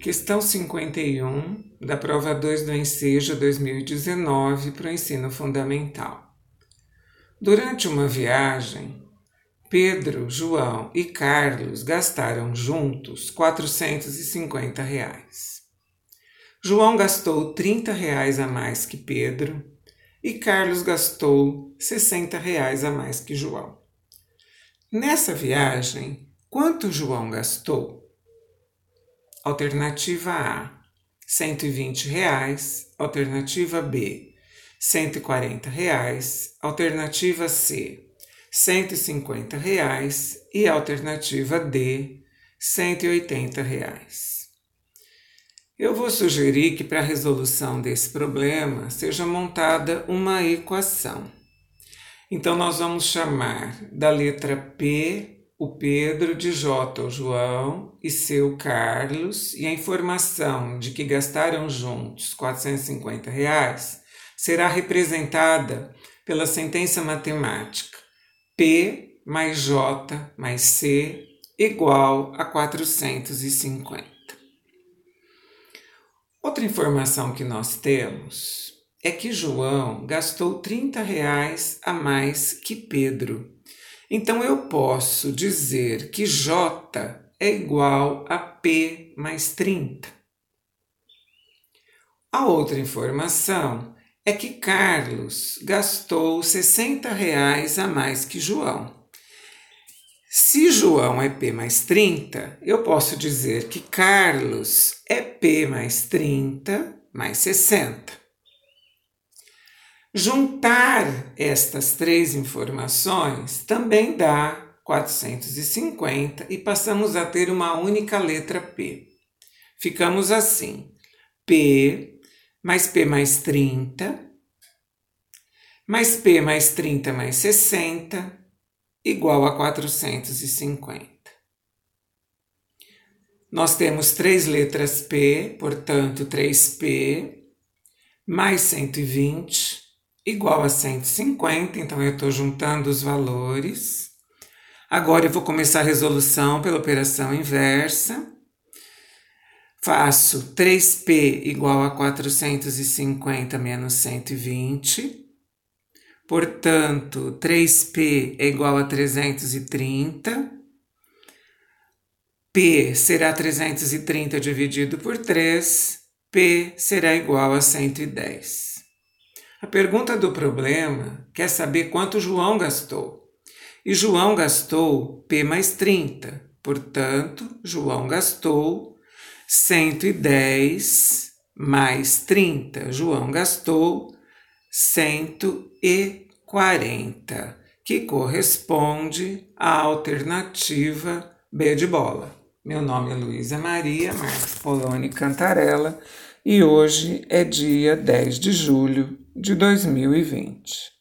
Questão 51 da prova 2 do Ensejo 2019 para o ensino fundamental. Durante uma viagem, Pedro, João e Carlos gastaram juntos 450 reais. João gastou 30 reais a mais que Pedro e Carlos gastou 60 reais a mais que João. Nessa viagem, quanto João gastou? Alternativa A, 120 reais. Alternativa B, 140 reais. Alternativa C, 150 reais. E alternativa D, 180 reais. Eu vou sugerir que para a resolução desse problema seja montada uma equação. Então, nós vamos chamar da letra P o Pedro de J, o João e seu Carlos, e a informação de que gastaram juntos 450 reais será representada pela sentença matemática P mais J mais C igual a 450. Outra informação que nós temos é que João gastou 30 reais a mais que Pedro então eu posso dizer que J é igual a P mais 30. A outra informação é que Carlos gastou 60 reais a mais que João. Se João é P mais 30, eu posso dizer que Carlos é P mais 30 mais 60. Juntar estas três informações também dá 450 e passamos a ter uma única letra P. Ficamos assim: P mais P mais 30, mais P mais 30 mais 60, igual a 450. Nós temos três letras P, portanto, 3P mais 120 igual a 150, então eu estou juntando os valores. Agora eu vou começar a resolução pela operação inversa. Faço 3P igual a 450 menos 120. Portanto, 3P é igual a 330. P será 330 dividido por 3. P será igual a 110. A pergunta do problema quer saber quanto João gastou. E João gastou P mais 30. Portanto, João gastou 110 mais 30. João gastou 140, que corresponde à alternativa B de bola. Meu nome é Luísa Maria Marques Poloni Cantarella e hoje é dia 10 de julho de 2020.